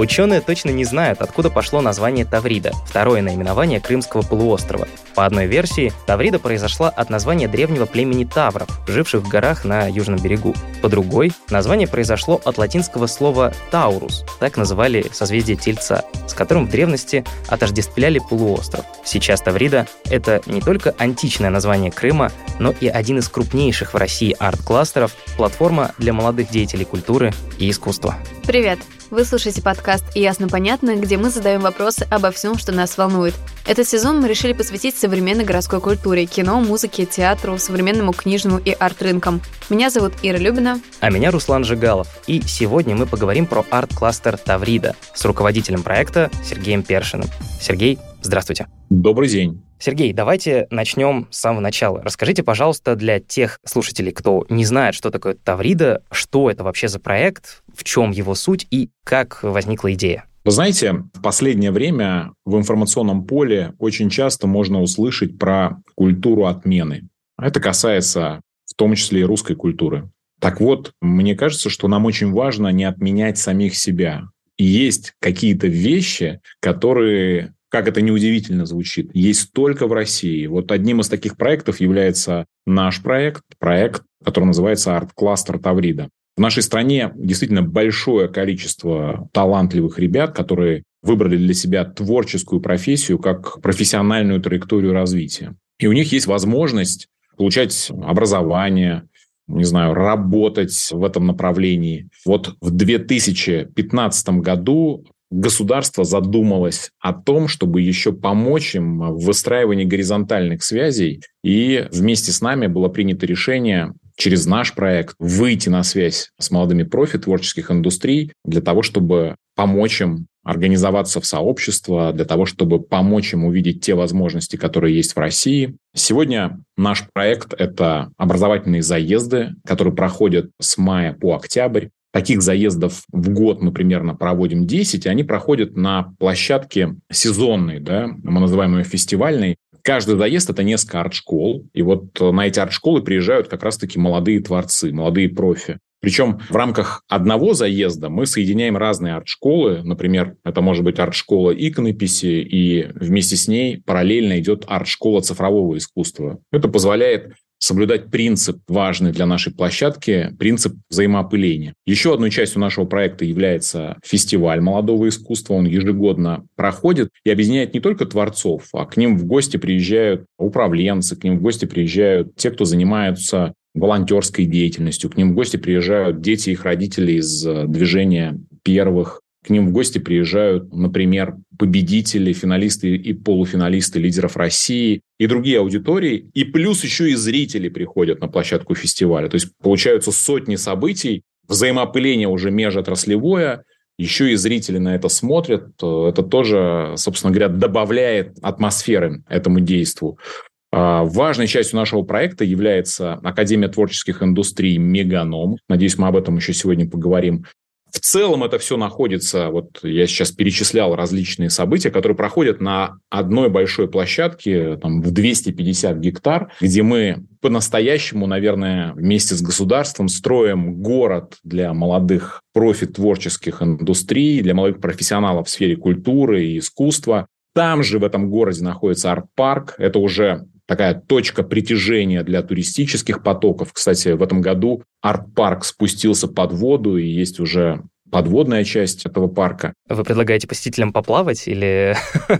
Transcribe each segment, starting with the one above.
Ученые точно не знают, откуда пошло название Таврида, второе наименование Крымского полуострова. По одной версии, Таврида произошла от названия древнего племени Тавров, живших в горах на южном берегу. По другой, название произошло от латинского слова «таурус», так называли созвездие Тельца, с которым в древности отождествляли полуостров. Сейчас Таврида — это не только античное название Крыма, но и один из крупнейших в России арт-кластеров, платформа для молодых деятелей культуры и искусства. Привет! Вы слушаете подкаст «Ясно-понятно», где мы задаем вопросы обо всем, что нас волнует. Этот сезон мы решили посвятить современной городской культуре, кино, музыке, театру, современному книжному и арт-рынкам. Меня зовут Ира Любина. А меня Руслан Жигалов. И сегодня мы поговорим про арт-кластер Таврида с руководителем проекта Сергеем Першиным. Сергей, здравствуйте. Добрый день. Сергей, давайте начнем с самого начала. Расскажите, пожалуйста, для тех слушателей, кто не знает, что такое Таврида, что это вообще за проект, в чем его суть и как возникла идея. Вы знаете, в последнее время в информационном поле очень часто можно услышать про культуру отмены. Это касается в том числе и русской культуры. Так вот, мне кажется, что нам очень важно не отменять самих себя. И есть какие-то вещи, которые как это неудивительно звучит, есть только в России. Вот одним из таких проектов является наш проект, проект, который называется «Арт-кластер Таврида». В нашей стране действительно большое количество талантливых ребят, которые выбрали для себя творческую профессию как профессиональную траекторию развития. И у них есть возможность получать образование, не знаю, работать в этом направлении. Вот в 2015 году государство задумалось о том, чтобы еще помочь им в выстраивании горизонтальных связей, и вместе с нами было принято решение через наш проект выйти на связь с молодыми профи творческих индустрий для того, чтобы помочь им организоваться в сообщество, для того, чтобы помочь им увидеть те возможности, которые есть в России. Сегодня наш проект — это образовательные заезды, которые проходят с мая по октябрь. Таких заездов в год мы примерно проводим 10, и они проходят на площадке сезонной, да, мы называем ее фестивальной. Каждый заезд – это несколько арт-школ, и вот на эти арт-школы приезжают как раз-таки молодые творцы, молодые профи. Причем в рамках одного заезда мы соединяем разные арт-школы. Например, это может быть арт-школа иконописи, и вместе с ней параллельно идет арт-школа цифрового искусства. Это позволяет соблюдать принцип, важный для нашей площадки, принцип взаимоопыления. Еще одной частью нашего проекта является фестиваль молодого искусства. Он ежегодно проходит и объединяет не только творцов, а к ним в гости приезжают управленцы, к ним в гости приезжают те, кто занимаются волонтерской деятельностью. К ним в гости приезжают дети их родителей из э, движения первых. К ним в гости приезжают, например, победители, финалисты и полуфиналисты лидеров России и другие аудитории. И плюс еще и зрители приходят на площадку фестиваля. То есть получаются сотни событий, взаимоопыление уже межотраслевое, еще и зрители на это смотрят. Это тоже, собственно говоря, добавляет атмосферы этому действу. А, важной частью нашего проекта является Академия творческих индустрий «Меганом». Надеюсь, мы об этом еще сегодня поговорим. В целом это все находится, вот я сейчас перечислял различные события, которые проходят на одной большой площадке там, в 250 гектар, где мы по-настоящему, наверное, вместе с государством строим город для молодых профит-творческих индустрий, для молодых профессионалов в сфере культуры и искусства. Там же в этом городе находится арт-парк. Это уже такая точка притяжения для туристических потоков. Кстати, в этом году арт-парк спустился под воду, и есть уже подводная часть этого парка. Вы предлагаете посетителям поплавать или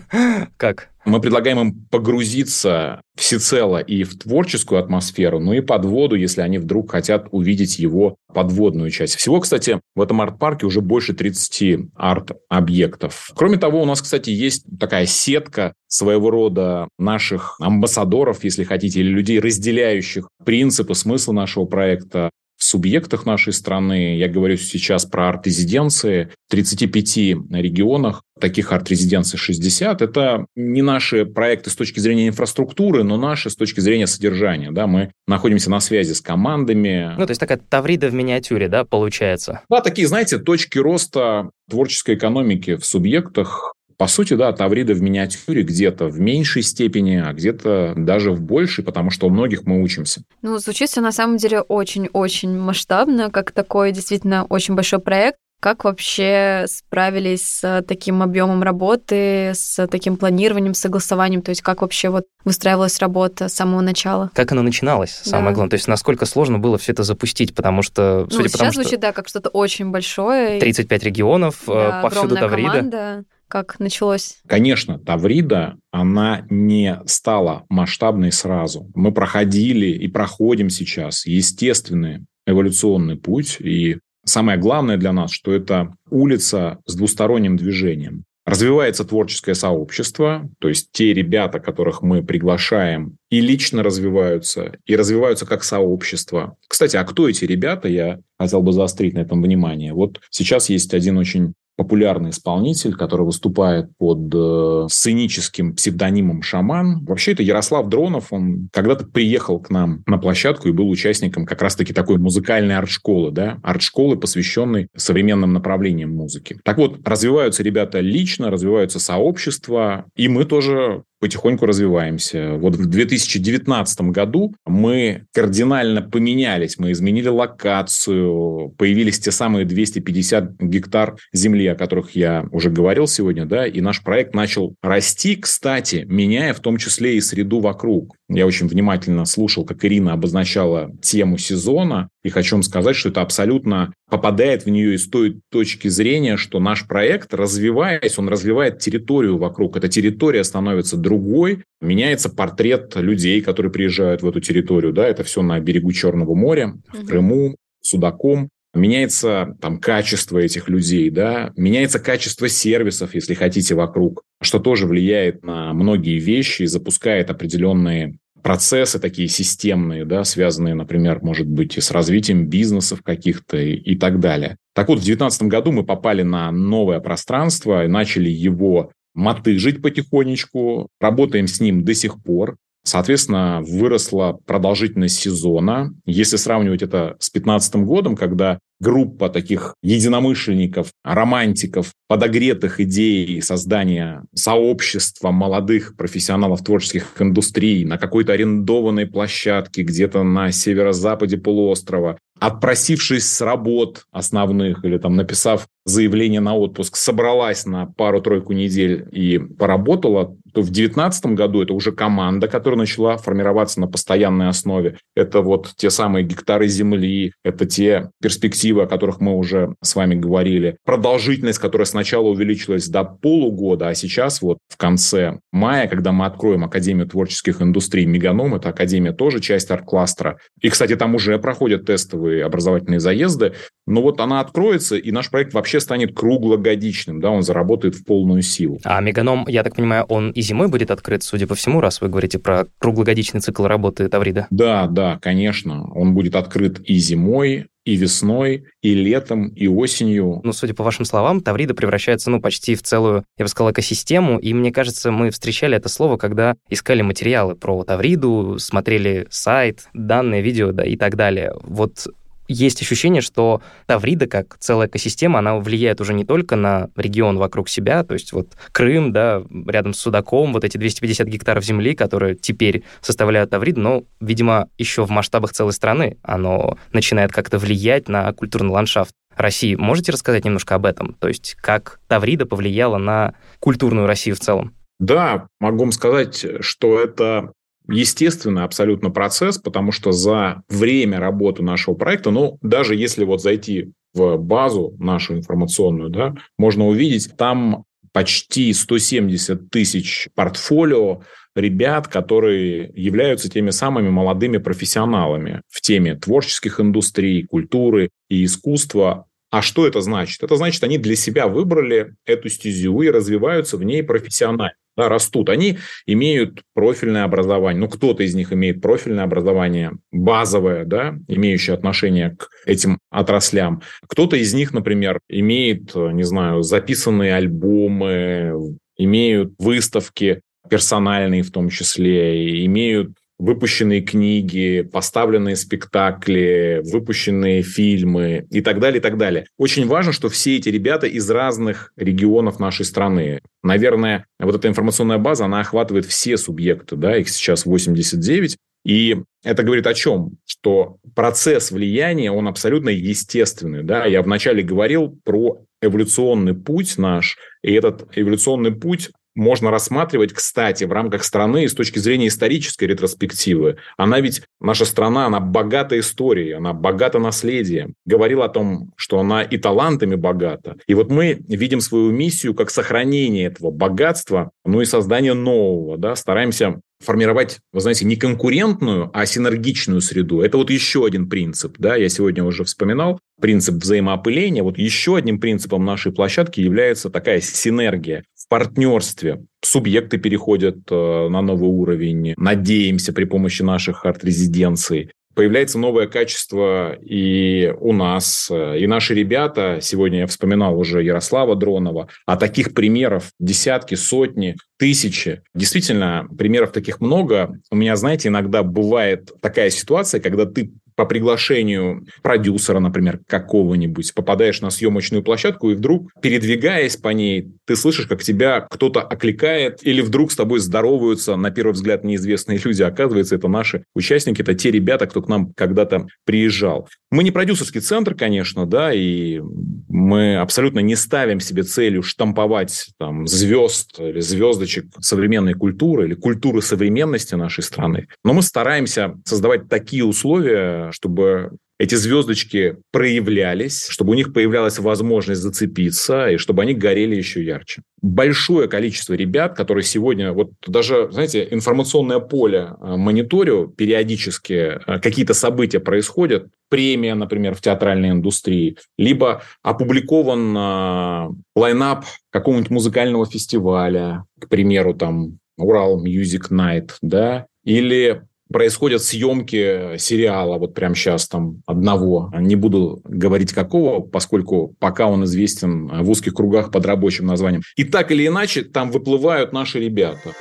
как? Мы предлагаем им погрузиться всецело и в творческую атмосферу, ну и под воду, если они вдруг хотят увидеть его подводную часть. Всего, кстати, в этом арт-парке уже больше 30 арт-объектов. Кроме того, у нас, кстати, есть такая сетка своего рода наших амбассадоров, если хотите, или людей, разделяющих принципы, смысл нашего проекта в субъектах нашей страны. Я говорю сейчас про арт-резиденции. В 35 регионах таких арт-резиденций 60. Это не наши проекты с точки зрения инфраструктуры, но наши с точки зрения содержания. Да? Мы находимся на связи с командами. Ну, то есть такая таврида в миниатюре, да, получается? Да, такие, знаете, точки роста творческой экономики в субъектах, по сути, да, Таврида в миниатюре где-то в меньшей степени, а где-то даже в большей, потому что у многих мы учимся. Ну, звучит все на самом деле очень-очень масштабно, как такой действительно очень большой проект. Как вообще справились с таким объемом работы, с таким планированием, согласованием? То есть как вообще вот выстраивалась работа с самого начала? Как она начиналась, самое да. главное? То есть насколько сложно было все это запустить? Потому что, судя ну, сейчас потому, звучит, да, как что-то очень большое. 35 регионов, э, да, повсюду Таврида. команда. Как началось? Конечно, Таврида, она не стала масштабной сразу. Мы проходили и проходим сейчас естественный эволюционный путь, и Самое главное для нас, что это улица с двусторонним движением. Развивается творческое сообщество, то есть те ребята, которых мы приглашаем, и лично развиваются, и развиваются как сообщество. Кстати, а кто эти ребята, я хотел бы заострить на этом внимание. Вот сейчас есть один очень популярный исполнитель, который выступает под э, сценическим псевдонимом «Шаман». Вообще это Ярослав Дронов, он когда-то приехал к нам на площадку и был участником как раз-таки такой музыкальной арт-школы, да, арт-школы, посвященной современным направлениям музыки. Так вот, развиваются ребята лично, развиваются сообщества, и мы тоже потихоньку развиваемся. Вот в 2019 году мы кардинально поменялись, мы изменили локацию, появились те самые 250 гектар земли, о которых я уже говорил сегодня, да, и наш проект начал расти, кстати, меняя в том числе и среду вокруг. Я очень внимательно слушал, как Ирина обозначала тему сезона, и хочу вам сказать, что это абсолютно попадает в нее из той точки зрения, что наш проект, развиваясь, он развивает территорию вокруг. Эта территория становится другой, меняется портрет людей, которые приезжают в эту территорию. Да, это все на берегу Черного моря, в Крыму, Судаком меняется там качество этих людей, да, меняется качество сервисов, если хотите, вокруг, что тоже влияет на многие вещи и запускает определенные процессы такие системные, да, связанные, например, может быть, и с развитием бизнесов каких-то и, и так далее. Так вот, в 2019 году мы попали на новое пространство и начали его мотыжить потихонечку, работаем с ним до сих пор. Соответственно, выросла продолжительность сезона. Если сравнивать это с 2015 годом, когда группа таких единомышленников, романтиков, подогретых идеей создания сообщества молодых профессионалов творческих индустрий на какой-то арендованной площадке где-то на северо-западе полуострова, отпросившись с работ основных или там написав заявление на отпуск, собралась на пару-тройку недель и поработала, то в 2019 году это уже команда, которая начала формироваться на постоянной основе. Это вот те самые гектары земли, это те перспективы, о которых мы уже с вами говорили. Продолжительность, которая сначала увеличилась до полугода, а сейчас вот в конце мая, когда мы откроем Академию творческих индустрий Меганом, это Академия тоже часть арт-кластера. И, кстати, там уже проходят тестовые образовательные заезды. Но вот она откроется, и наш проект вообще станет круглогодичным, да, он заработает в полную силу. А Меганом, я так понимаю, он и зимой будет открыт, судя по всему, раз вы говорите про круглогодичный цикл работы Таврида? Да, да, конечно. Он будет открыт и зимой, и весной, и летом, и осенью. Ну, судя по вашим словам, Таврида превращается, ну, почти в целую, я бы сказал, экосистему, и мне кажется, мы встречали это слово, когда искали материалы про Тавриду, смотрели сайт, данные, видео, да, и так далее. Вот есть ощущение, что Таврида, как целая экосистема, она влияет уже не только на регион вокруг себя, то есть вот Крым, да, рядом с Судаком, вот эти 250 гектаров земли, которые теперь составляют Тавриду, но, видимо, еще в масштабах целой страны оно начинает как-то влиять на культурный ландшафт. России. Можете рассказать немножко об этом? То есть как Таврида повлияла на культурную Россию в целом? Да, могу вам сказать, что это естественный абсолютно процесс, потому что за время работы нашего проекта, ну, даже если вот зайти в базу нашу информационную, да, можно увидеть там почти 170 тысяч портфолио ребят, которые являются теми самыми молодыми профессионалами в теме творческих индустрий, культуры и искусства. А что это значит? Это значит, они для себя выбрали эту стезю и развиваются в ней профессионально да, растут, они имеют профильное образование. Ну, кто-то из них имеет профильное образование базовое, да, имеющее отношение к этим отраслям. Кто-то из них, например, имеет, не знаю, записанные альбомы, имеют выставки персональные в том числе, имеют выпущенные книги, поставленные спектакли, выпущенные фильмы и так далее, и так далее. Очень важно, что все эти ребята из разных регионов нашей страны. Наверное, вот эта информационная база, она охватывает все субъекты, да, их сейчас 89, И это говорит о чем? Что процесс влияния, он абсолютно естественный. Да? Я вначале говорил про эволюционный путь наш, и этот эволюционный путь можно рассматривать, кстати, в рамках страны с точки зрения исторической ретроспективы. Она ведь, наша страна, она богата историей, она богата наследием. Говорил о том, что она и талантами богата. И вот мы видим свою миссию как сохранение этого богатства, ну и создание нового. Да? Стараемся формировать, вы знаете, не конкурентную, а синергичную среду. Это вот еще один принцип, да, я сегодня уже вспоминал, принцип взаимоопыления. Вот еще одним принципом нашей площадки является такая синергия партнерстве. Субъекты переходят э, на новый уровень, надеемся при помощи наших арт-резиденций появляется новое качество и у нас, и наши ребята, сегодня я вспоминал уже Ярослава Дронова, а таких примеров десятки, сотни, тысячи. Действительно, примеров таких много. У меня, знаете, иногда бывает такая ситуация, когда ты по приглашению продюсера, например, какого-нибудь, попадаешь на съемочную площадку, и вдруг, передвигаясь по ней, ты слышишь, как тебя кто-то окликает, или вдруг с тобой здороваются, на первый взгляд, неизвестные люди. Оказывается, это наши участники, это те ребята, кто к нам когда-то приезжал. Мы не продюсерский центр, конечно, да, и мы абсолютно не ставим себе целью штамповать там звезд или звездочек современной культуры или культуры современности нашей страны. Но мы стараемся создавать такие условия, чтобы эти звездочки проявлялись, чтобы у них появлялась возможность зацепиться, и чтобы они горели еще ярче. Большое количество ребят, которые сегодня, вот даже, знаете, информационное поле э, мониторю, периодически э, какие-то события происходят, премия, например, в театральной индустрии, либо опубликован э, лайнап какого-нибудь музыкального фестиваля, к примеру, там, Урал Music Night, да, или происходят съемки сериала, вот прямо сейчас там одного. Не буду говорить какого, поскольку пока он известен в узких кругах под рабочим названием. И так или иначе там выплывают наши ребята.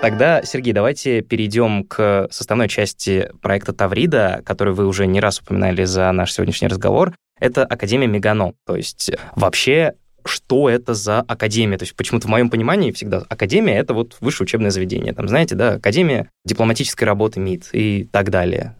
Тогда, Сергей, давайте перейдем к составной части проекта Таврида, который вы уже не раз упоминали за наш сегодняшний разговор. Это Академия Меганом. То есть вообще что это за академия. То есть почему-то в моем понимании всегда академия — это вот высшее учебное заведение. Там, знаете, да, академия дипломатической работы МИД и так далее.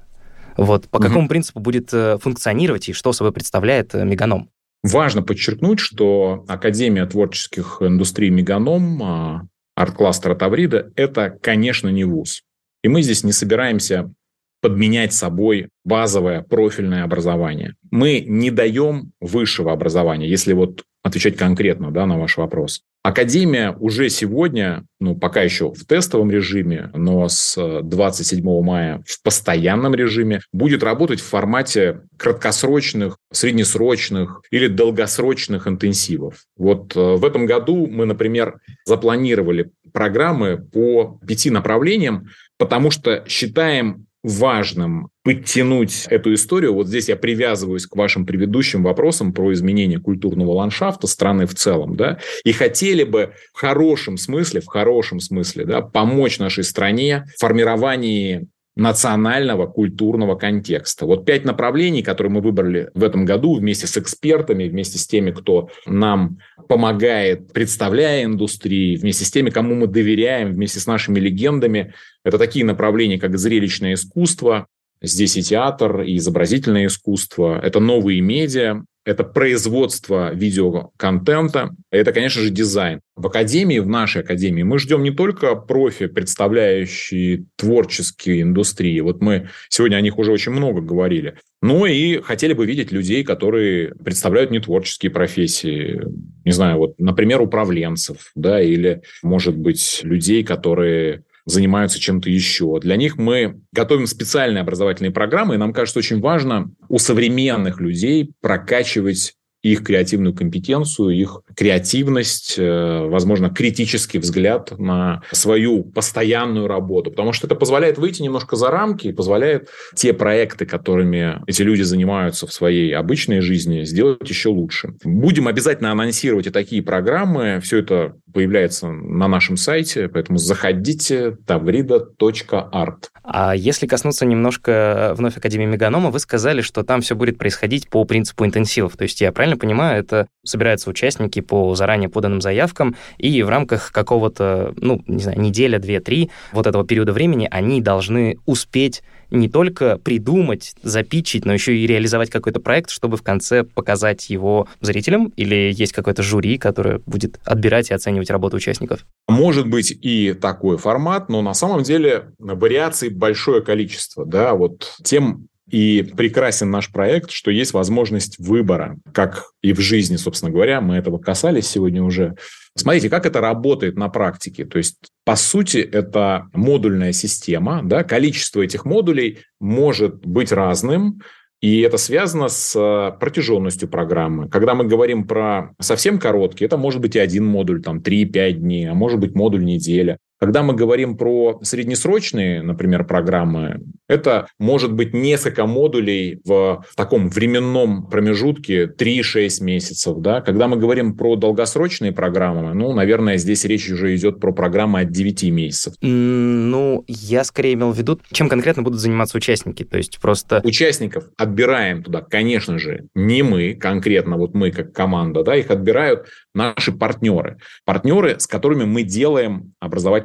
Вот по угу. какому принципу будет э, функционировать и что собой представляет э, Меганом? Важно подчеркнуть, что Академия творческих индустрий Меганом, а, арт-кластера Таврида – это, конечно, не вуз. И мы здесь не собираемся подменять собой базовое профильное образование. Мы не даем высшего образования, если вот отвечать конкретно да, на ваш вопрос. Академия уже сегодня, ну, пока еще в тестовом режиме, но с 27 мая в постоянном режиме, будет работать в формате краткосрочных, среднесрочных или долгосрочных интенсивов. Вот э, в этом году мы, например, запланировали программы по пяти направлениям, потому что считаем важным подтянуть эту историю. Вот здесь я привязываюсь к вашим предыдущим вопросам про изменение культурного ландшафта страны в целом, да, и хотели бы в хорошем смысле, в хорошем смысле, да, помочь нашей стране в формировании национального культурного контекста. Вот пять направлений, которые мы выбрали в этом году вместе с экспертами, вместе с теми, кто нам помогает, представляя индустрии, вместе с теми, кому мы доверяем, вместе с нашими легендами. Это такие направления, как зрелищное искусство, здесь и театр, и изобразительное искусство, это новые медиа, это производство видеоконтента, это, конечно же, дизайн. В академии, в нашей академии, мы ждем не только профи, представляющие творческие индустрии, вот мы сегодня о них уже очень много говорили, но и хотели бы видеть людей, которые представляют нетворческие профессии, не знаю, вот, например, управленцев, да, или, может быть, людей, которые занимаются чем-то еще. Для них мы готовим специальные образовательные программы, и нам кажется очень важно у современных людей прокачивать их креативную компетенцию, их креативность, э, возможно, критический взгляд на свою постоянную работу, потому что это позволяет выйти немножко за рамки и позволяет те проекты, которыми эти люди занимаются в своей обычной жизни, сделать еще лучше. Будем обязательно анонсировать и такие программы. Все это появляется на нашем сайте, поэтому заходите tavrida.art. А если коснуться немножко вновь Академии Меганома, вы сказали, что там все будет происходить по принципу интенсивов. То есть я правильно понимаю, это собираются участники по заранее поданным заявкам, и в рамках какого-то, ну, не знаю, неделя, две, три вот этого периода времени они должны успеть не только придумать, запичить, но еще и реализовать какой-то проект, чтобы в конце показать его зрителям? Или есть какое-то жюри, которое будет отбирать и оценивать работу участников? Может быть и такой формат, но на самом деле вариаций большое количество. Да? Вот тем и прекрасен наш проект, что есть возможность выбора, как и в жизни, собственно говоря. Мы этого касались сегодня уже. Смотрите, как это работает на практике. То есть, по сути, это модульная система. Да? Количество этих модулей может быть разным. И это связано с э, протяженностью программы. Когда мы говорим про совсем короткие, это может быть и один модуль, там 3-5 дней, а может быть модуль неделя. Когда мы говорим про среднесрочные, например, программы, это может быть несколько модулей в, таком временном промежутке 3-6 месяцев. Да? Когда мы говорим про долгосрочные программы, ну, наверное, здесь речь уже идет про программы от 9 месяцев. Ну, я скорее имел в виду, чем конкретно будут заниматься участники. То есть просто... Участников отбираем туда, конечно же, не мы конкретно, вот мы как команда, да, их отбирают наши партнеры. Партнеры, с которыми мы делаем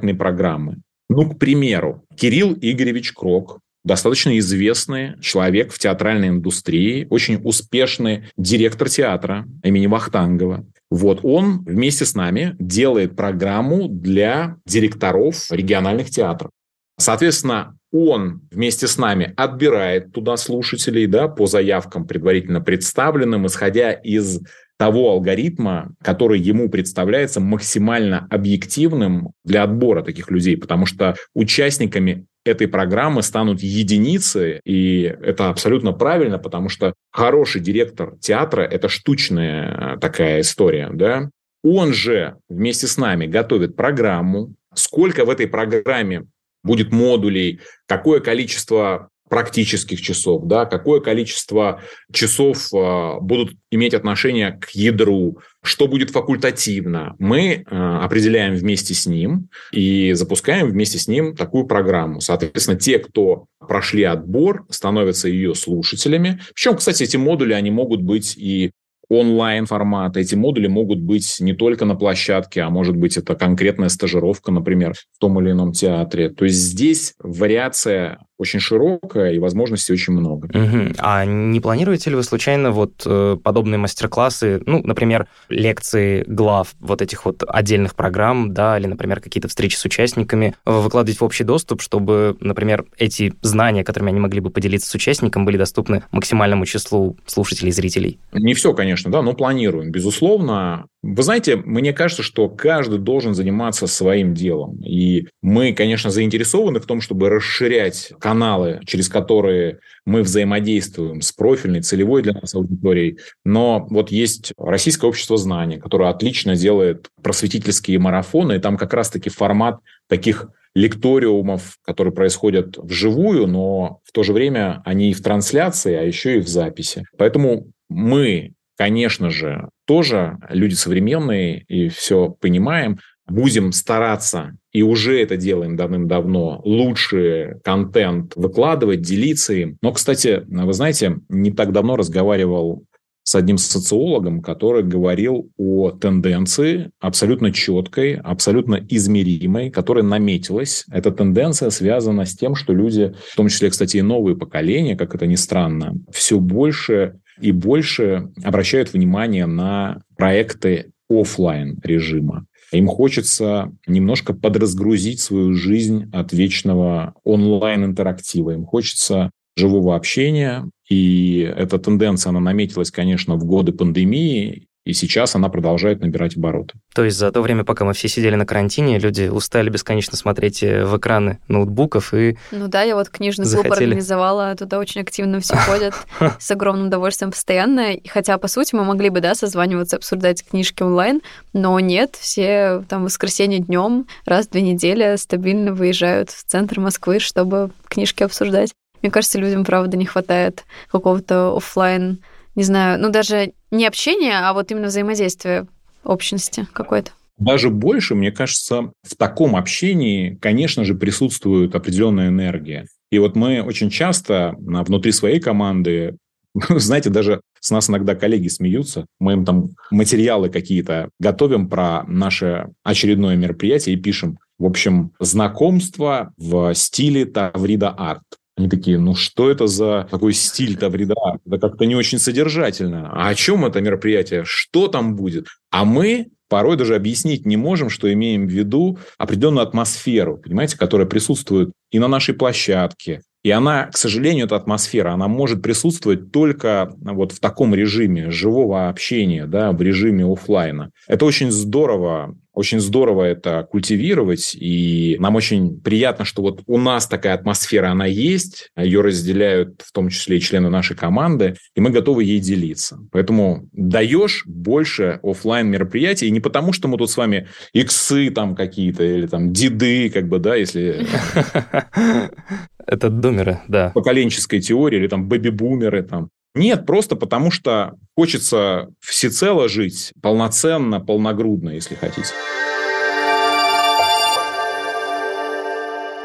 образовательные программы. Ну, к примеру, Кирилл Игоревич Крок, достаточно известный человек в театральной индустрии, очень успешный директор театра имени Вахтангова. Вот он вместе с нами делает программу для директоров региональных театров. Соответственно, он вместе с нами отбирает туда слушателей да, по заявкам предварительно представленным, исходя из того алгоритма, который ему представляется максимально объективным для отбора таких людей, потому что участниками этой программы станут единицы, и это абсолютно правильно, потому что хороший директор театра – это штучная такая история, да. Он же вместе с нами готовит программу, сколько в этой программе будет модулей, какое количество практических часов, да, какое количество часов э, будут иметь отношение к ядру, что будет факультативно. Мы э, определяем вместе с ним и запускаем вместе с ним такую программу. Соответственно, те, кто прошли отбор, становятся ее слушателями. Причем, кстати, эти модули, они могут быть и онлайн формата. Эти модули могут быть не только на площадке, а может быть это конкретная стажировка, например, в том или ином театре. То есть здесь вариация очень широкая и возможностей очень много. Угу. А не планируете ли вы случайно вот э, подобные мастер-классы, ну, например, лекции глав вот этих вот отдельных программ, да, или, например, какие-то встречи с участниками выкладывать в общий доступ, чтобы, например, эти знания, которыми они могли бы поделиться с участником, были доступны максимальному числу слушателей и зрителей? Не все, конечно, да, но планируем. Безусловно, вы знаете, мне кажется, что каждый должен заниматься своим делом. И мы, конечно, заинтересованы в том, чтобы расширять каналы, через которые мы взаимодействуем с профильной, целевой для нас аудиторией. Но вот есть Российское общество знаний, которое отлично делает просветительские марафоны, и там как раз-таки формат таких лекториумов, которые происходят вживую, но в то же время они и в трансляции, а еще и в записи. Поэтому мы конечно же, тоже люди современные и все понимаем, будем стараться, и уже это делаем давным-давно, лучший контент выкладывать, делиться им. Но, кстати, вы знаете, не так давно разговаривал с одним социологом, который говорил о тенденции абсолютно четкой, абсолютно измеримой, которая наметилась. Эта тенденция связана с тем, что люди, в том числе, кстати, и новые поколения, как это ни странно, все больше и больше обращают внимание на проекты офлайн режима. Им хочется немножко подразгрузить свою жизнь от вечного онлайн-интерактива. Им хочется живого общения. И эта тенденция, она наметилась, конечно, в годы пандемии. И сейчас она продолжает набирать обороты. То есть за то время, пока мы все сидели на карантине, люди устали бесконечно смотреть э, в экраны ноутбуков и Ну да, я вот книжный захотели... клуб организовала, туда очень активно все ходят, с огромным удовольствием постоянно. Хотя, по сути, мы могли бы, да, созваниваться, обсуждать книжки онлайн, но нет, все там в воскресенье днем раз в две недели стабильно выезжают в центр Москвы, чтобы книжки обсуждать. Мне кажется, людям, правда, не хватает какого-то офлайн не знаю, ну даже не общение, а вот именно взаимодействие общности какой-то. Даже больше, мне кажется, в таком общении, конечно же, присутствует определенная энергия. И вот мы очень часто внутри своей команды знаете, даже с нас иногда коллеги смеются. Мы им там материалы какие-то готовим про наше очередное мероприятие и пишем. В общем, знакомство в стиле Таврида Арт. Они такие, ну что это за такой стиль Таврида Арт? Это как-то не очень содержательно. А о чем это мероприятие? Что там будет? А мы порой даже объяснить не можем, что имеем в виду определенную атмосферу, понимаете, которая присутствует и на нашей площадке, и она, к сожалению, эта атмосфера, она может присутствовать только вот в таком режиме живого общения, да, в режиме офлайна. Это очень здорово очень здорово это культивировать, и нам очень приятно, что вот у нас такая атмосфера, она есть, ее разделяют в том числе и члены нашей команды, и мы готовы ей делиться. Поэтому даешь больше офлайн мероприятий, и не потому, что мы тут с вами иксы там какие-то, или там деды, как бы, да, если... Это думеры, да. Поколенческой теории, или там бэби-бумеры, там. Нет, просто потому что хочется всецело жить, полноценно, полногрудно, если хотите.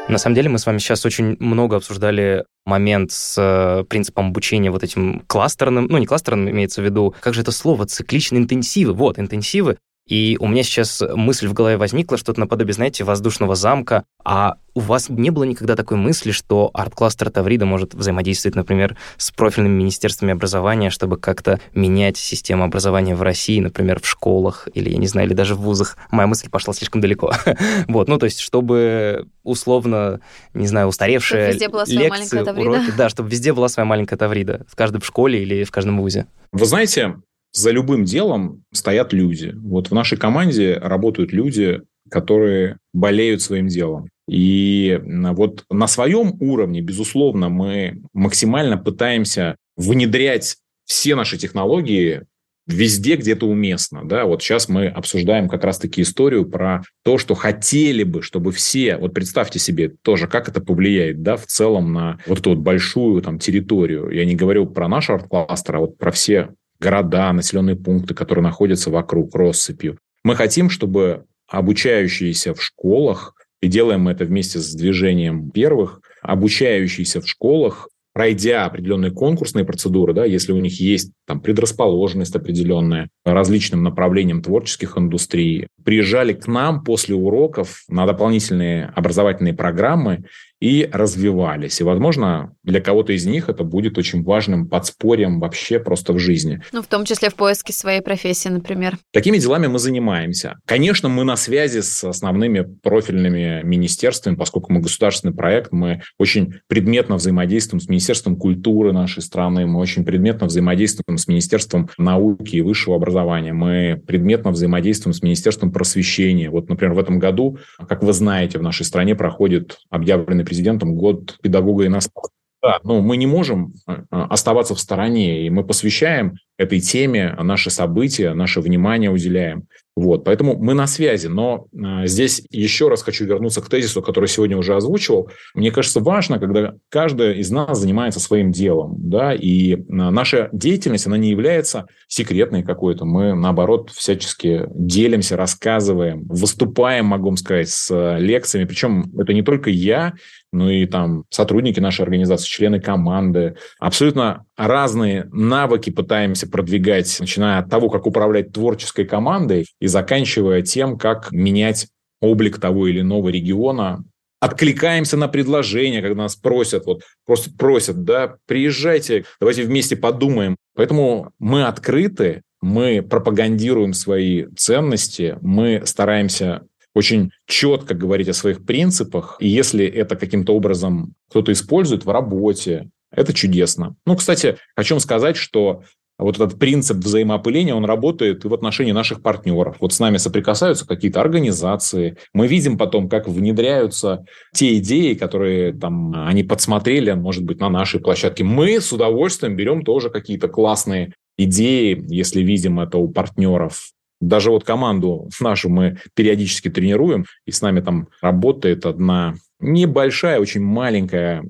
На самом деле мы с вами сейчас очень много обсуждали момент с э, принципом обучения вот этим кластерным, ну не кластерным имеется в виду, как же это слово, цикличные интенсивы, вот, интенсивы, и у меня сейчас мысль в голове возникла, что-то наподобие, знаете, воздушного замка. А у вас не было никогда такой мысли, что арт-кластер Таврида может взаимодействовать, например, с профильными министерствами образования, чтобы как-то менять систему образования в России, например, в школах или, я не знаю, или даже в вузах? Моя мысль пошла слишком далеко. вот, ну, то есть, чтобы условно, не знаю, устаревшие лекции, уроки, да, чтобы везде была своя маленькая Таврида, в каждой школе или в каждом вузе. Вы знаете, за любым делом стоят люди. Вот в нашей команде работают люди, которые болеют своим делом. И вот на своем уровне, безусловно, мы максимально пытаемся внедрять все наши технологии везде, где это уместно. Да? Вот сейчас мы обсуждаем как раз-таки историю про то, что хотели бы, чтобы все, вот представьте себе тоже, как это повлияет да, в целом на вот эту вот большую там, территорию. Я не говорю про наш арт-кластер, а вот про все города, населенные пункты, которые находятся вокруг россыпью. Мы хотим, чтобы обучающиеся в школах, и делаем мы это вместе с движением первых, обучающиеся в школах, пройдя определенные конкурсные процедуры, да, если у них есть там предрасположенность определенная различным направлениям творческих индустрий, приезжали к нам после уроков на дополнительные образовательные программы и развивались. И, возможно, для кого-то из них это будет очень важным подспорьем вообще просто в жизни. Ну, в том числе в поиске своей профессии, например. Такими делами мы занимаемся. Конечно, мы на связи с основными профильными министерствами, поскольку мы государственный проект, мы очень предметно взаимодействуем с Министерством культуры нашей страны, мы очень предметно взаимодействуем с Министерством науки и высшего образования, мы предметно взаимодействуем с Министерством просвещения. Вот, например, в этом году, как вы знаете, в нашей стране проходит объявленный президентом год педагога иностранца. Да, ну, мы не можем э, оставаться в стороне, и мы посвящаем этой теме наши события, наше внимание уделяем. Вот, поэтому мы на связи. Но э, здесь еще раз хочу вернуться к тезису, который сегодня уже озвучивал. Мне кажется, важно, когда каждый из нас занимается своим делом, да, и э, наша деятельность, она не является секретной какой-то. Мы, наоборот, всячески делимся, рассказываем, выступаем, могу сказать, с лекциями. Причем это не только я, ну и там сотрудники нашей организации, члены команды. Абсолютно разные навыки пытаемся продвигать, начиная от того, как управлять творческой командой и заканчивая тем, как менять облик того или иного региона, откликаемся на предложения, когда нас просят, вот просто просят, да, приезжайте, давайте вместе подумаем. Поэтому мы открыты, мы пропагандируем свои ценности, мы стараемся очень четко говорить о своих принципах, и если это каким-то образом кто-то использует в работе, это чудесно. Ну, кстати, хочу сказать, что вот этот принцип взаимоопыления, он работает и в отношении наших партнеров. Вот с нами соприкасаются какие-то организации. Мы видим потом, как внедряются те идеи, которые там они подсмотрели, может быть, на нашей площадке. Мы с удовольствием берем тоже какие-то классные идеи, если видим это у партнеров. Даже вот команду нашу мы периодически тренируем, и с нами там работает одна небольшая, очень маленькая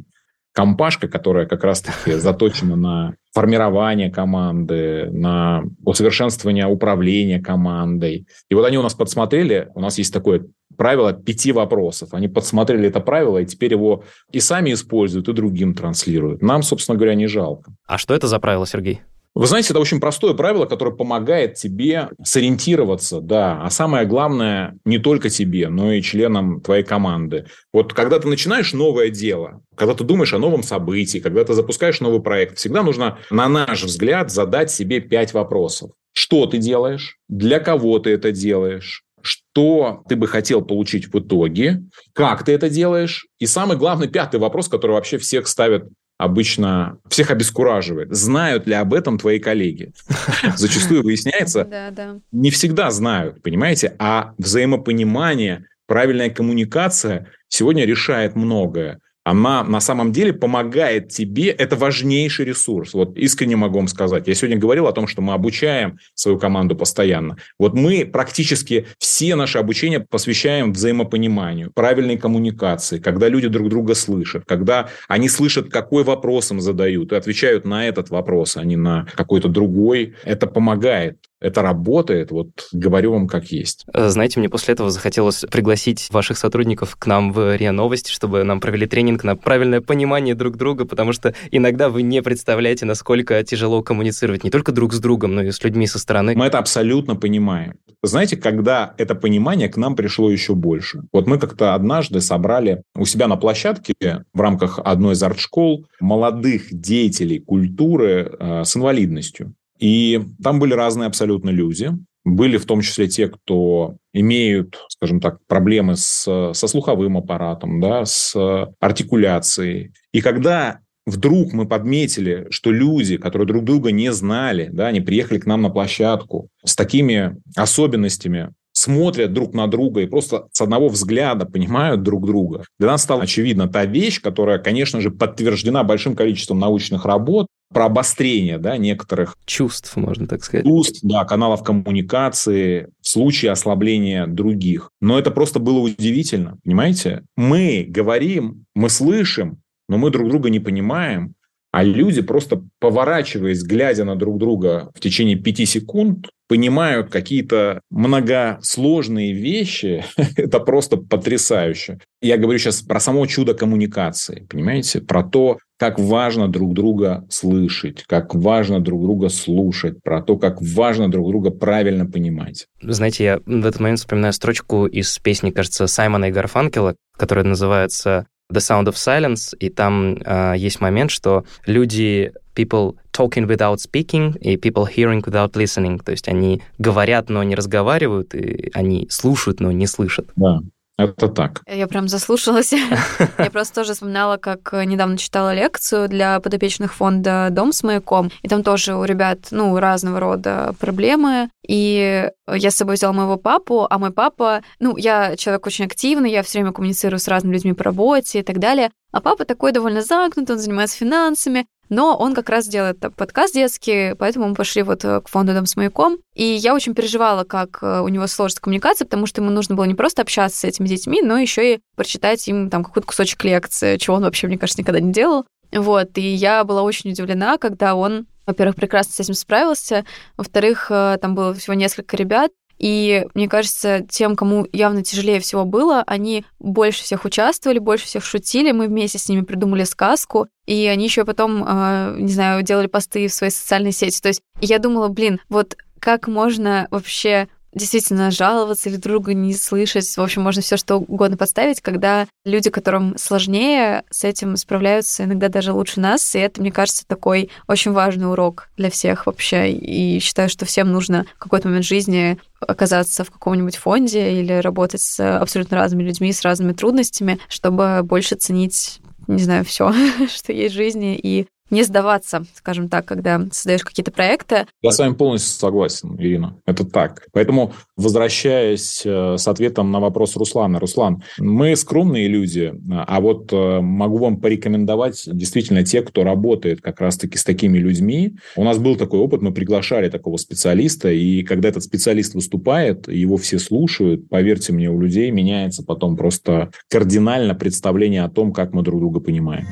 компашка, которая как раз-таки заточена на формирование команды, на усовершенствование управления командой. И вот они у нас подсмотрели, у нас есть такое правило пяти вопросов. Они подсмотрели это правило, и теперь его и сами используют, и другим транслируют. Нам, собственно говоря, не жалко. А что это за правило, Сергей? Вы знаете, это очень простое правило, которое помогает тебе сориентироваться, да, а самое главное не только тебе, но и членам твоей команды. Вот когда ты начинаешь новое дело, когда ты думаешь о новом событии, когда ты запускаешь новый проект, всегда нужно, на наш взгляд, задать себе пять вопросов. Что ты делаешь? Для кого ты это делаешь? что ты бы хотел получить в итоге, как ты это делаешь, и самый главный пятый вопрос, который вообще всех ставит обычно всех обескураживает. Знают ли об этом твои коллеги? Зачастую выясняется, не всегда знают, понимаете? А взаимопонимание, правильная коммуникация сегодня решает многое она на самом деле помогает тебе, это важнейший ресурс. Вот искренне могу вам сказать. Я сегодня говорил о том, что мы обучаем свою команду постоянно. Вот мы практически все наши обучения посвящаем взаимопониманию, правильной коммуникации, когда люди друг друга слышат, когда они слышат, какой вопрос им задают, и отвечают на этот вопрос, а не на какой-то другой. Это помогает это работает, вот говорю вам как есть. Э, знаете, мне после этого захотелось пригласить ваших сотрудников к нам в РИА Новости, чтобы нам провели тренинг на правильное понимание друг друга, потому что иногда вы не представляете, насколько тяжело коммуницировать не только друг с другом, но и с людьми со стороны. Мы это абсолютно понимаем. Знаете, когда это понимание к нам пришло еще больше. Вот мы как-то однажды собрали у себя на площадке в рамках одной из арт-школ молодых деятелей культуры э, с инвалидностью. И там были разные абсолютно люди. Были в том числе те, кто имеют, скажем так, проблемы с, со слуховым аппаратом, да, с артикуляцией. И когда вдруг мы подметили, что люди, которые друг друга не знали, да, они приехали к нам на площадку с такими особенностями, смотрят друг на друга и просто с одного взгляда понимают друг друга. Для нас стала очевидна та вещь, которая, конечно же, подтверждена большим количеством научных работ, про обострение да, некоторых чувств, можно так сказать. Чувств, да, каналов коммуникации в случае ослабления других. Но это просто было удивительно, понимаете? Мы говорим, мы слышим, но мы друг друга не понимаем, а люди просто поворачиваясь, глядя на друг друга в течение пяти секунд, понимают какие-то многосложные вещи. Это просто потрясающе. Я говорю сейчас про само чудо коммуникации, понимаете? Про то, как важно друг друга слышать, как важно друг друга слушать, про то, как важно друг друга правильно понимать. Знаете, я в этот момент вспоминаю строчку из песни, кажется, Саймона и Гарфанкела, которая называется The Sound of Silence, и там э, есть момент, что люди, people talking without speaking и people hearing without listening, то есть они говорят, но не разговаривают, и они слушают, но не слышат. Да. Это так. Я прям заслушалась. Я просто тоже вспоминала, как недавно читала лекцию для подопечных фонда «Дом с маяком», и там тоже у ребят, ну, разного рода проблемы, и я с собой взяла моего папу, а мой папа, ну, я человек очень активный, я все время коммуницирую с разными людьми по работе и так далее, а папа такой довольно замкнутый, он занимается финансами, но он как раз делает подкаст детский, поэтому мы пошли вот э, к фонду «Дом с маяком». И я очень переживала, как э, у него сложится коммуникация, потому что ему нужно было не просто общаться с этими детьми, но еще и прочитать им там какой-то кусочек лекции, чего он вообще, мне кажется, никогда не делал. Вот, и я была очень удивлена, когда он во-первых, прекрасно с этим справился, во-вторых, э, там было всего несколько ребят, и мне кажется, тем, кому явно тяжелее всего было, они больше всех участвовали, больше всех шутили. Мы вместе с ними придумали сказку. И они еще потом, э, не знаю, делали посты в своей социальной сети. То есть я думала, блин, вот как можно вообще действительно жаловаться или друга не слышать. В общем, можно все что угодно подставить, когда люди, которым сложнее, с этим справляются иногда даже лучше нас. И это, мне кажется, такой очень важный урок для всех вообще. И считаю, что всем нужно в какой-то момент жизни оказаться в каком-нибудь фонде или работать с абсолютно разными людьми, с разными трудностями, чтобы больше ценить не знаю, все, что есть в жизни, и не сдаваться, скажем так, когда создаешь какие-то проекты. Я с вами полностью согласен, Ирина. Это так. Поэтому, возвращаясь э, с ответом на вопрос Руслана. Руслан, мы скромные люди, а вот э, могу вам порекомендовать действительно те, кто работает как раз-таки с такими людьми. У нас был такой опыт, мы приглашали такого специалиста, и когда этот специалист выступает, его все слушают, поверьте мне, у людей меняется потом просто кардинально представление о том, как мы друг друга понимаем.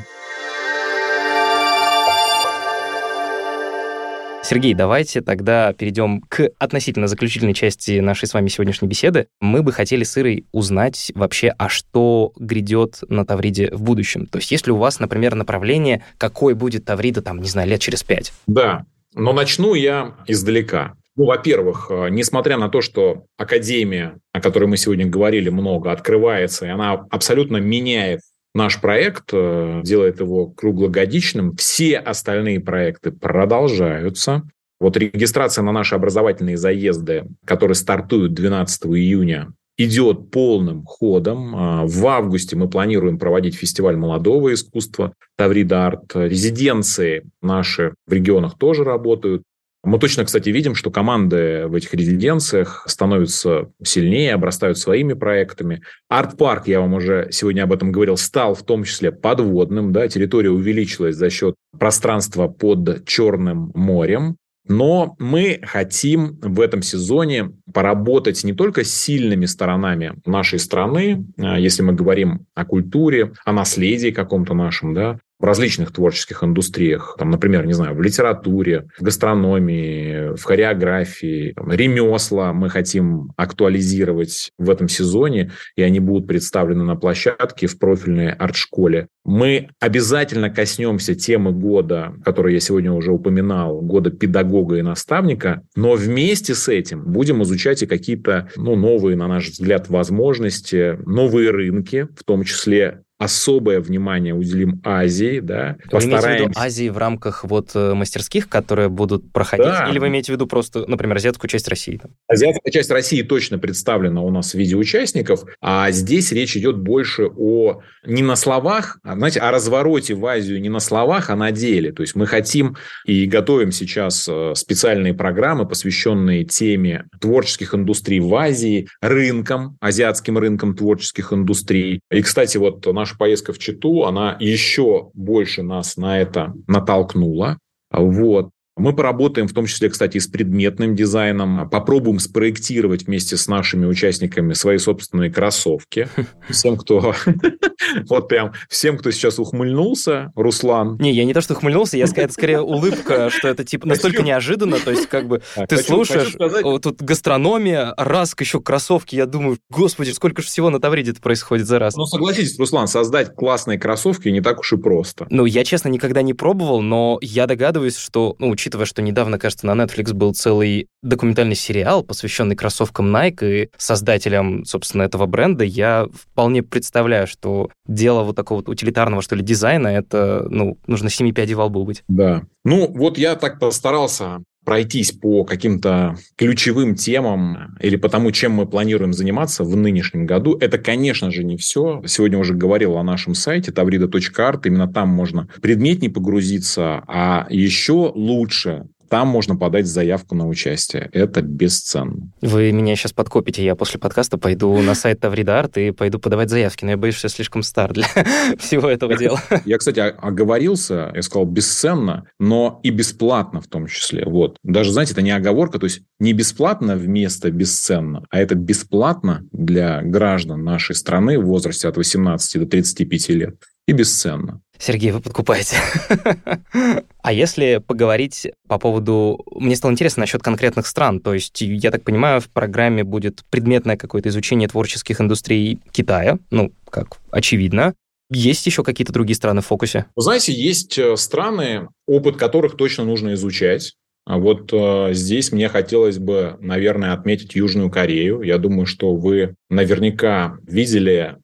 Сергей, давайте тогда перейдем к относительно заключительной части нашей с вами сегодняшней беседы. Мы бы хотели с Ирой узнать вообще, а что грядет на Тавриде в будущем. То есть если у вас, например, направление, какой будет Таврида, там, не знаю, лет через пять? Да, но начну я издалека. Ну, во-первых, э, несмотря на то, что Академия, о которой мы сегодня говорили много, открывается, и она абсолютно меняет наш проект, э, делает его круглогодичным, все остальные проекты продолжаются. Вот регистрация на наши образовательные заезды, которые стартуют 12 июня, идет полным ходом. А, в августе мы планируем проводить фестиваль молодого искусства Таврида Арт. Резиденции наши в регионах тоже работают. Мы точно, кстати, видим, что команды в этих резиденциях становятся сильнее, обрастают своими проектами. Арт-парк, я вам уже сегодня об этом говорил, стал в том числе подводным. Да, территория увеличилась за счет пространства под Черным морем. Но мы хотим в этом сезоне поработать не только с сильными сторонами нашей страны, а, если мы говорим о культуре, о наследии каком-то нашем, да, в различных творческих индустриях, там, например, не знаю, в литературе, в гастрономии, в хореографии, там, ремесла мы хотим актуализировать в этом сезоне, и они будут представлены на площадке в профильной арт-школе. Мы обязательно коснемся темы года, которую я сегодня уже упоминал, года педагога и наставника, но вместе с этим будем изучать и какие-то ну, новые, на наш взгляд, возможности, новые рынки, в том числе особое внимание уделим Азии, да. Вы Постараемся... имеете в виду Азии в рамках вот э, мастерских, которые будут проходить, да. или вы имеете в виду просто, например, азиатскую часть России? Там? Азиатская часть России точно представлена у нас в виде участников, а здесь речь идет больше о не на словах, а, знаете, о развороте в Азию не на словах, а на деле. То есть мы хотим и готовим сейчас э, специальные программы, посвященные теме творческих индустрий в Азии, рынкам, азиатским рынкам творческих индустрий. И, кстати, вот наш наша поездка в Читу, она еще больше нас на это натолкнула. Вот. Мы поработаем в том числе, кстати, и с предметным дизайном, попробуем спроектировать вместе с нашими участниками свои собственные кроссовки. Всем, кто вот прям, всем, кто сейчас ухмыльнулся, Руслан. Не, я не то, что ухмыльнулся, я это скорее улыбка, что это типа настолько неожиданно, то есть как бы ты слушаешь, тут гастрономия, раз еще кроссовки, я думаю, господи, сколько же всего на Тавриде происходит за раз. Ну, согласитесь, Руслан, создать классные кроссовки не так уж и просто. Ну, я, честно, никогда не пробовал, но я догадываюсь, что, ну, учитывая что недавно, кажется, на Netflix был целый документальный сериал, посвященный кроссовкам Nike и создателям, собственно, этого бренда, я вполне представляю, что дело вот такого вот утилитарного, что ли, дизайна, это, ну, нужно семи пядей во лбу быть. Да. Ну, вот я так постарался пройтись по каким-то ключевым темам или по тому, чем мы планируем заниматься в нынешнем году. Это, конечно же, не все. Сегодня уже говорил о нашем сайте tavrida.art. Именно там можно предметнее погрузиться, а еще лучше там можно подать заявку на участие. Это бесценно. Вы меня сейчас подкопите. Я после подкаста пойду на сайт Таврида Арт и пойду подавать заявки. Но я боюсь, что я слишком стар для всего этого дела. Я, кстати, оговорился. Я сказал бесценно, но и бесплатно в том числе. Вот. Даже, знаете, это не оговорка. То есть не бесплатно вместо бесценно, а это бесплатно для граждан нашей страны в возрасте от 18 до 35 лет и бесценно. Сергей, вы подкупаете. а если поговорить по поводу... Мне стало интересно насчет конкретных стран. То есть, я так понимаю, в программе будет предметное какое-то изучение творческих индустрий Китая, ну, как очевидно. Есть еще какие-то другие страны в фокусе? Вы знаете, есть э, страны, опыт которых точно нужно изучать. А вот э, здесь мне хотелось бы, наверное, отметить Южную Корею. Я думаю, что вы наверняка видели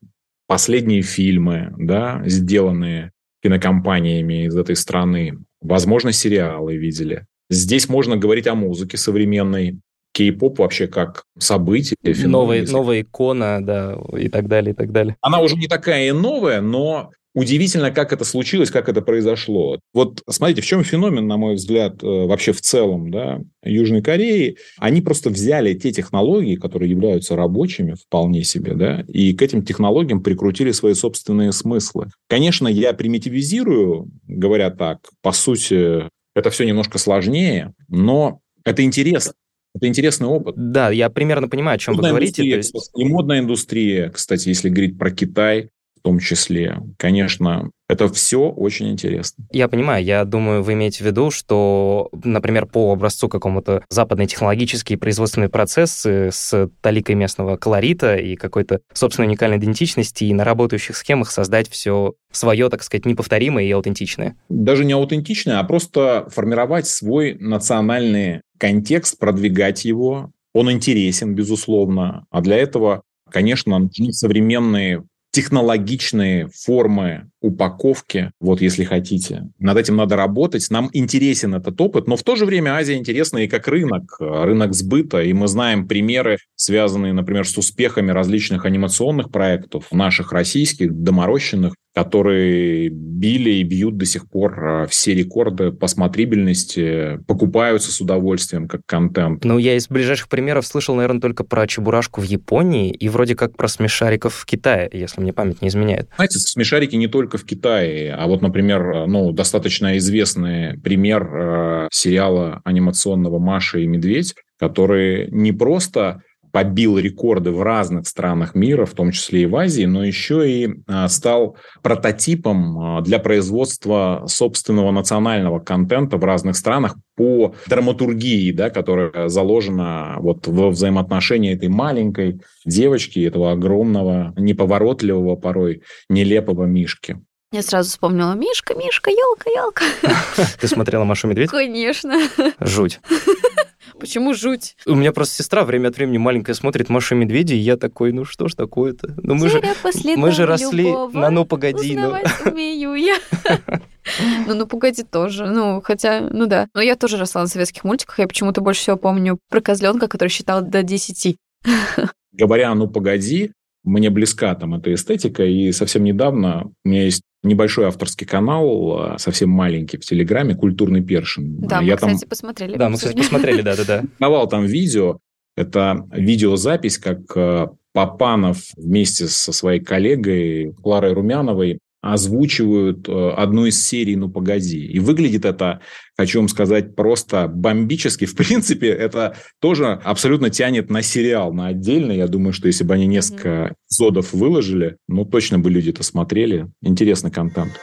последние фильмы, да, сделанные кинокомпаниями из этой страны. Возможно, сериалы видели. Здесь можно говорить о музыке современной, кей-поп вообще как событие. Новая, новая икона, да, и так далее, и так далее. Она уже не такая и новая, но Удивительно, как это случилось, как это произошло. Вот смотрите, в чем феномен, на мой взгляд, э, вообще в целом да, Южной Кореи. Они просто взяли те технологии, которые являются рабочими вполне себе, да, и к этим технологиям прикрутили свои собственные смыслы. Конечно, я примитивизирую, говоря так, по сути, это все немножко сложнее, но это интересно. Это интересный опыт. Да, я примерно понимаю, о чем модная вы говорите. Индустрия, то есть... И модная индустрия, кстати, если говорить про Китай, том числе. Конечно, это все очень интересно. Я понимаю, я думаю, вы имеете в виду, что, например, по образцу какому-то западные технологические производственные процессы с таликой местного колорита и какой-то собственной уникальной идентичности и на работающих схемах создать все свое, так сказать, неповторимое и аутентичное. Даже не аутентичное, а просто формировать свой национальный контекст, продвигать его. Он интересен, безусловно. А для этого, конечно, нужны современные технологичные формы упаковки, вот если хотите. Над этим надо работать. Нам интересен этот опыт, но в то же время Азия интересна и как рынок, рынок сбыта. И мы знаем примеры, связанные, например, с успехами различных анимационных проектов, наших российских, доморощенных, которые били и бьют до сих пор а, все рекорды по смотрибельности, покупаются с удовольствием как контент. Ну, я из ближайших примеров слышал, наверное, только про Чебурашку в Японии и вроде как про смешариков в Китае, если мне память не изменяет. Знаете, смешарики не только в Китае, а вот, например, ну, достаточно известный пример э, сериала анимационного «Маша и медведь», который не просто побил рекорды в разных странах мира, в том числе и в Азии, но еще и а, стал прототипом а, для производства собственного национального контента в разных странах по драматургии, да, которая заложена вот во взаимоотношении этой маленькой девочки, этого огромного, неповоротливого порой, нелепого Мишки. Я сразу вспомнила Мишка, Мишка, елка, елка. Ты смотрела Машу Медведь? Конечно. Жуть. Почему жуть? У меня просто сестра время от времени маленькая смотрит Машу и Медведя, и я такой, ну что ж такое-то? Ну мы же, мы же росли на «Ну, погоди». Ну, умею я. Ну, ну, погоди тоже. Ну, хотя, ну да. Но я тоже росла на советских мультиках. Я почему-то больше всего помню про козленка, который считал до 10. Говоря «ну, погоди», мне близка там эта эстетика, и совсем недавно у меня есть небольшой авторский канал, а, совсем маленький в Телеграме, «Культурный першин». Да, Я мы, там... кстати, посмотрели. Да, мы, кстати, посмотрели, да-да-да. Давал там видео. Это видеозапись, как а, Папанов вместе со своей коллегой Кларой Румяновой озвучивают э, одну из серий «Ну, погоди». И выглядит это, хочу вам сказать, просто бомбически. В принципе, это тоже абсолютно тянет на сериал, на отдельный. Я думаю, что если бы они несколько эпизодов выложили, ну, точно бы люди это смотрели. Интересный контент.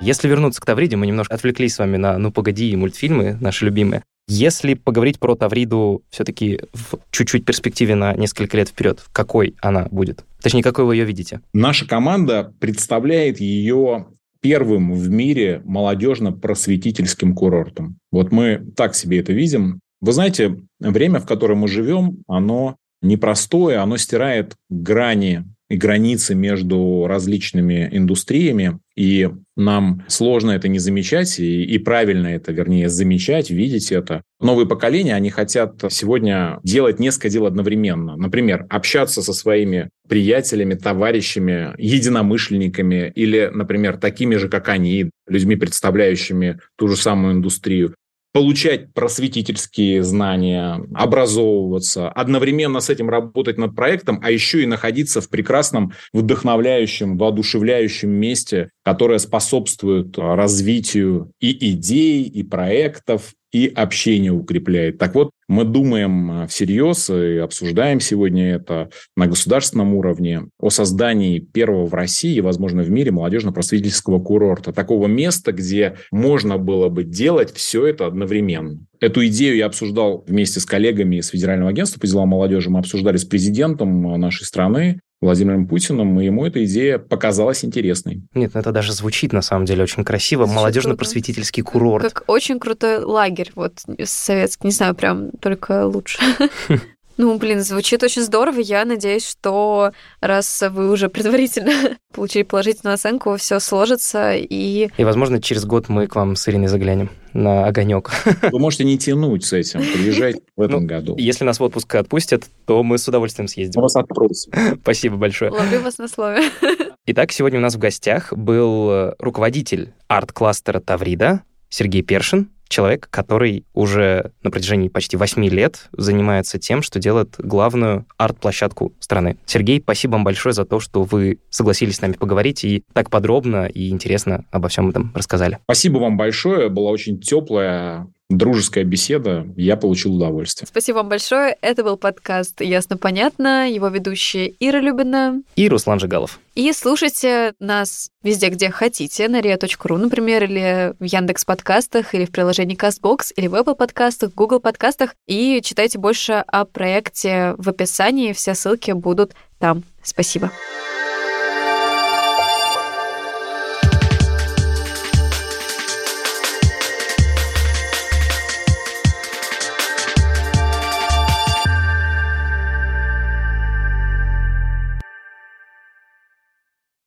Если вернуться к Тавриде, мы немножко отвлеклись с вами на «Ну, погоди» и мультфильмы, наши любимые. Если поговорить про Тавриду все-таки в чуть-чуть перспективе на несколько лет вперед, какой она будет? Точнее, какой вы ее видите? Наша команда представляет ее первым в мире молодежно-просветительским курортом. Вот мы так себе это видим. Вы знаете, время, в котором мы живем, оно непростое, оно стирает грани и границы между различными индустриями, и нам сложно это не замечать, и, и правильно это, вернее, замечать, видеть это. Новые поколения, они хотят сегодня делать несколько дел одновременно. Например, общаться со своими приятелями, товарищами, единомышленниками или, например, такими же, как они, людьми, представляющими ту же самую индустрию получать просветительские знания, образовываться, одновременно с этим работать над проектом, а еще и находиться в прекрасном, вдохновляющем, воодушевляющем месте, которое способствует развитию и идей, и проектов, и общение укрепляет. Так вот, мы думаем всерьез и обсуждаем сегодня это на государственном уровне о создании первого в России и, возможно, в мире молодежно-просветительского курорта. Такого места, где можно было бы делать все это одновременно. Эту идею я обсуждал вместе с коллегами из Федерального агентства по делам молодежи. Мы обсуждали с президентом нашей страны. Владимиром Путиным, и ему эта идея показалась интересной. Нет, ну это даже звучит на самом деле очень красиво. Молодежно-просветительский курорт. Как очень крутой лагерь, вот советский, не знаю, прям только лучше. Ну, блин, звучит очень здорово. Я надеюсь, что раз вы уже предварительно получили положительную оценку, все сложится и... И, возможно, через год мы к вам с Ириной заглянем на огонек. Вы можете не тянуть с этим, приезжать в этом ну, году. Если нас в отпуск отпустят, то мы с удовольствием съездим. Мы вас отпросим. Спасибо большое. Ловлю вас на слове. Итак, сегодня у нас в гостях был руководитель арт-кластера Таврида Сергей Першин, человек, который уже на протяжении почти 8 лет занимается тем, что делает главную арт-площадку страны. Сергей, спасибо вам большое за то, что вы согласились с нами поговорить и так подробно и интересно обо всем этом рассказали. Спасибо вам большое. Была очень теплая дружеская беседа, я получил удовольствие. Спасибо вам большое. Это был подкаст «Ясно-понятно». Его ведущие Ира Любина и Руслан Жигалов. И слушайте нас везде, где хотите, на ria.ru, например, или в Яндекс подкастах, или в приложении CastBox, или в Apple подкастах, Google подкастах. И читайте больше о проекте в описании. Все ссылки будут там. Спасибо. Спасибо.